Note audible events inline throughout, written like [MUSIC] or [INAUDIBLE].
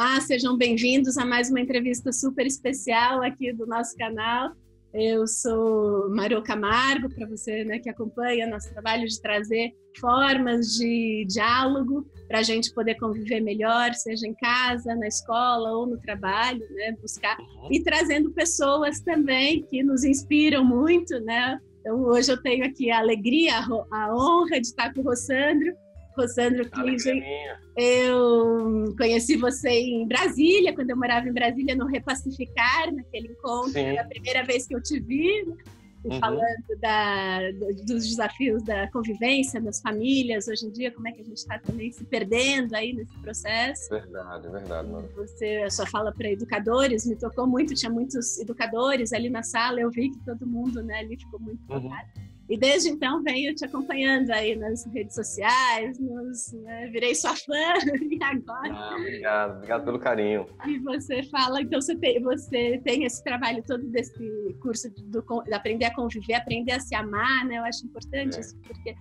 Olá, sejam bem-vindos a mais uma entrevista super especial aqui do nosso canal. Eu sou Mario Camargo, para você né, que acompanha nosso trabalho de trazer formas de diálogo para a gente poder conviver melhor, seja em casa, na escola ou no trabalho, né, buscar uhum. e trazendo pessoas também que nos inspiram muito, né? Então hoje eu tenho aqui a alegria, a honra de estar com o Rossandro, Rosandro Kligen. Eu conheci você em Brasília, quando eu morava em Brasília, no Repacificar, naquele encontro. Sim. A primeira vez que eu te vi, né? uhum. falando da, dos desafios da convivência nas famílias hoje em dia, como é que a gente está também se perdendo aí nesse processo. Verdade, verdade. Mano. Você, a sua fala para educadores me tocou muito, tinha muitos educadores ali na sala, eu vi que todo mundo né, ali ficou muito uhum. E desde então venho te acompanhando aí nas redes sociais, nos, né, virei sua fã [LAUGHS] e agora. Ah, obrigado, obrigado pelo carinho. E você fala, então você tem, você tem esse trabalho todo desse curso do, de aprender a conviver, aprender a se amar, né? Eu acho importante é. isso, porque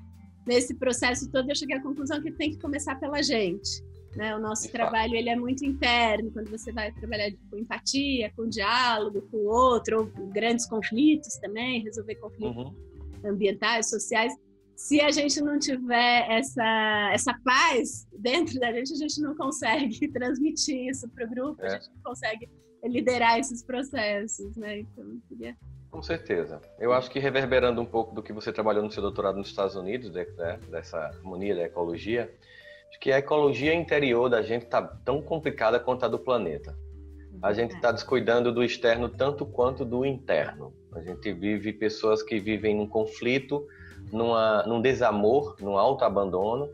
nesse processo todo eu cheguei à conclusão que tem que começar pela gente. Né? O nosso trabalho ele é muito interno, quando você vai trabalhar com empatia, com diálogo com o outro, ou grandes conflitos também, resolver conflitos. Uhum ambientais, sociais, se a gente não tiver essa, essa paz dentro da gente, a gente não consegue [LAUGHS] transmitir isso para o grupo, é. a gente não consegue liderar esses processos, né? Então, queria... Com certeza. Eu acho que reverberando um pouco do que você trabalhou no seu doutorado nos Estados Unidos, né, dessa harmonia da ecologia, acho que a ecologia interior da gente está tão complicada quanto a do planeta. A gente está descuidando do externo tanto quanto do interno. A gente vive pessoas que vivem num conflito, numa, num desamor, num autoabandono,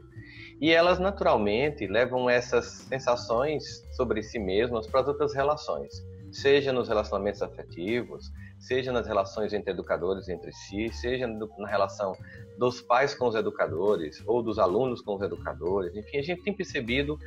e elas naturalmente levam essas sensações sobre si mesmas para as outras relações, seja nos relacionamentos afetivos, seja nas relações entre educadores entre si, seja na relação dos pais com os educadores ou dos alunos com os educadores. Enfim, a gente tem percebido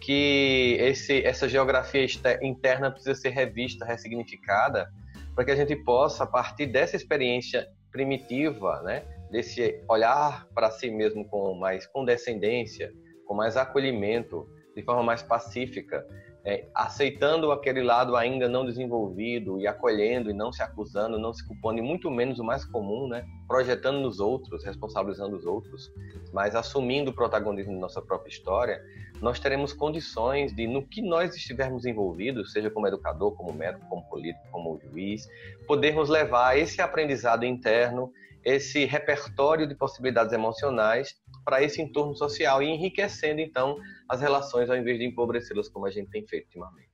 que esse, essa geografia interna precisa ser revista, ressignificada para que a gente possa, a partir dessa experiência primitiva, né, desse olhar para si mesmo com mais condescendência, com mais acolhimento, de forma mais pacífica, é, aceitando aquele lado ainda não desenvolvido e acolhendo e não se acusando, não se culpando, e muito menos o mais comum, né? projetando nos outros, responsabilizando os outros, mas assumindo o protagonismo de nossa própria história, nós teremos condições de, no que nós estivermos envolvidos, seja como educador, como médico, como político, como juiz, podermos levar esse aprendizado interno, esse repertório de possibilidades emocionais para esse entorno social e enriquecendo então as relações ao invés de empobrecê-las como a gente tem feito ultimamente.